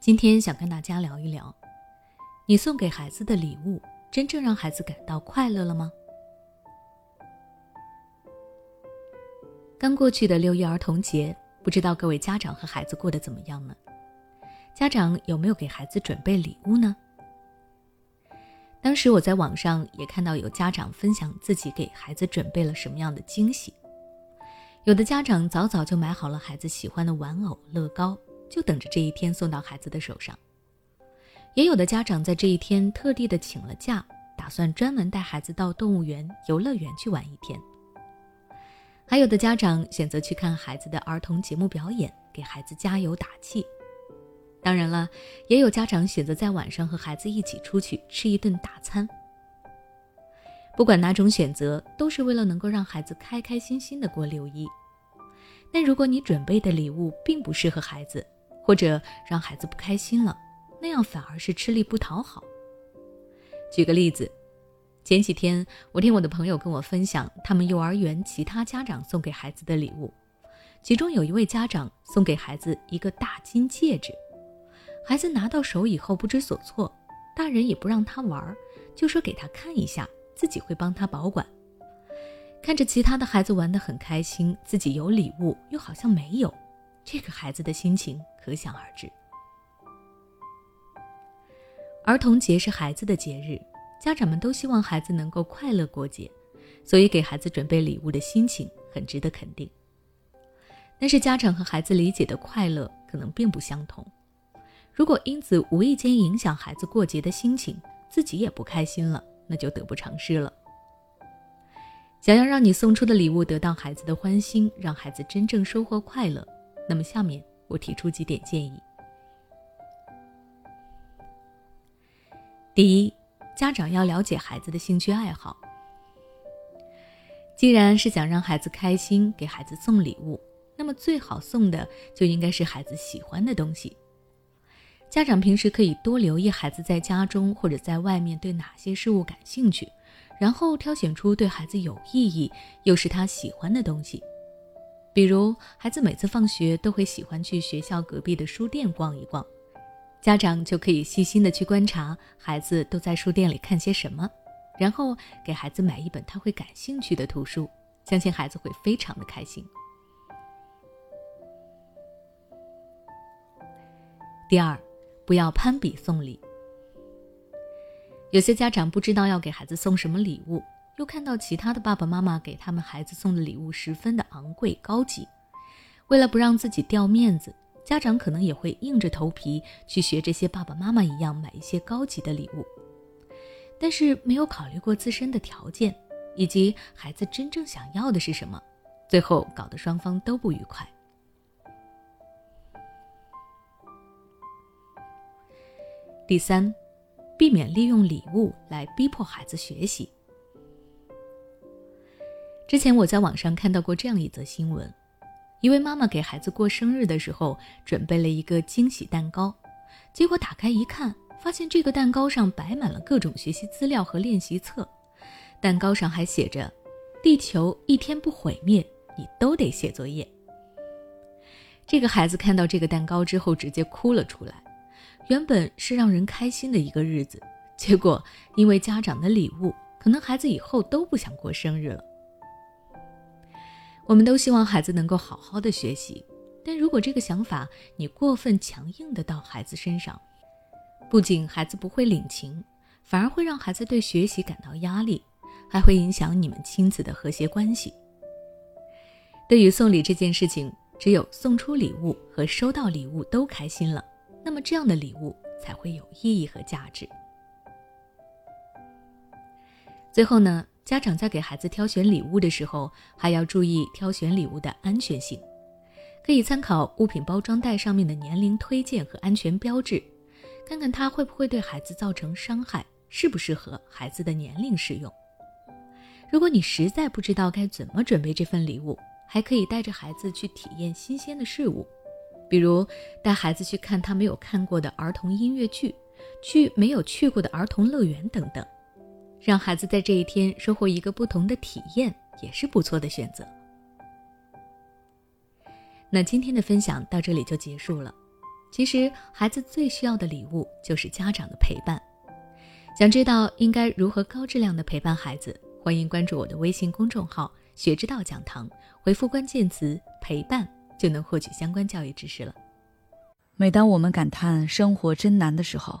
今天想跟大家聊一聊，你送给孩子的礼物真正让孩子感到快乐了吗？刚过去的六一儿童节，不知道各位家长和孩子过得怎么样呢？家长有没有给孩子准备礼物呢？当时我在网上也看到有家长分享自己给孩子准备了什么样的惊喜。有的家长早早就买好了孩子喜欢的玩偶、乐高，就等着这一天送到孩子的手上。也有的家长在这一天特地的请了假，打算专门带孩子到动物园、游乐园去玩一天。还有的家长选择去看孩子的儿童节目表演，给孩子加油打气。当然了，也有家长选择在晚上和孩子一起出去吃一顿大餐。不管哪种选择，都是为了能够让孩子开开心心的过六一。但如果你准备的礼物并不适合孩子，或者让孩子不开心了，那样反而是吃力不讨好。举个例子，前几天我听我的朋友跟我分享他们幼儿园其他家长送给孩子的礼物，其中有一位家长送给孩子一个大金戒指。孩子拿到手以后不知所措，大人也不让他玩，就说给他看一下，自己会帮他保管。看着其他的孩子玩得很开心，自己有礼物又好像没有，这个孩子的心情可想而知。儿童节是孩子的节日，家长们都希望孩子能够快乐过节，所以给孩子准备礼物的心情很值得肯定。但是家长和孩子理解的快乐可能并不相同。如果因此无意间影响孩子过节的心情，自己也不开心了，那就得不偿失了。想要让你送出的礼物得到孩子的欢心，让孩子真正收获快乐，那么下面我提出几点建议。第一，家长要了解孩子的兴趣爱好。既然是想让孩子开心，给孩子送礼物，那么最好送的就应该是孩子喜欢的东西。家长平时可以多留意孩子在家中或者在外面对哪些事物感兴趣，然后挑选出对孩子有意义又是他喜欢的东西。比如，孩子每次放学都会喜欢去学校隔壁的书店逛一逛，家长就可以细心的去观察孩子都在书店里看些什么，然后给孩子买一本他会感兴趣的图书，相信孩子会非常的开心。第二。不要攀比送礼。有些家长不知道要给孩子送什么礼物，又看到其他的爸爸妈妈给他们孩子送的礼物十分的昂贵高级，为了不让自己掉面子，家长可能也会硬着头皮去学这些爸爸妈妈一样买一些高级的礼物，但是没有考虑过自身的条件以及孩子真正想要的是什么，最后搞得双方都不愉快。第三，避免利用礼物来逼迫孩子学习。之前我在网上看到过这样一则新闻：一位妈妈给孩子过生日的时候准备了一个惊喜蛋糕，结果打开一看，发现这个蛋糕上摆满了各种学习资料和练习册，蛋糕上还写着“地球一天不毁灭，你都得写作业”。这个孩子看到这个蛋糕之后，直接哭了出来。原本是让人开心的一个日子，结果因为家长的礼物，可能孩子以后都不想过生日了。我们都希望孩子能够好好的学习，但如果这个想法你过分强硬的到孩子身上，不仅孩子不会领情，反而会让孩子对学习感到压力，还会影响你们亲子的和谐关系。对于送礼这件事情，只有送出礼物和收到礼物都开心了。那么这样的礼物才会有意义和价值。最后呢，家长在给孩子挑选礼物的时候，还要注意挑选礼物的安全性，可以参考物品包装袋上面的年龄推荐和安全标志，看看它会不会对孩子造成伤害，适不适合孩子的年龄使用。如果你实在不知道该怎么准备这份礼物，还可以带着孩子去体验新鲜的事物。比如带孩子去看他没有看过的儿童音乐剧，去没有去过的儿童乐园等等，让孩子在这一天收获一个不同的体验，也是不错的选择。那今天的分享到这里就结束了。其实，孩子最需要的礼物就是家长的陪伴。想知道应该如何高质量的陪伴孩子？欢迎关注我的微信公众号“学之道讲堂”，回复关键词“陪伴”就能获取相关教育知识了。每当我们感叹生活真难的时候，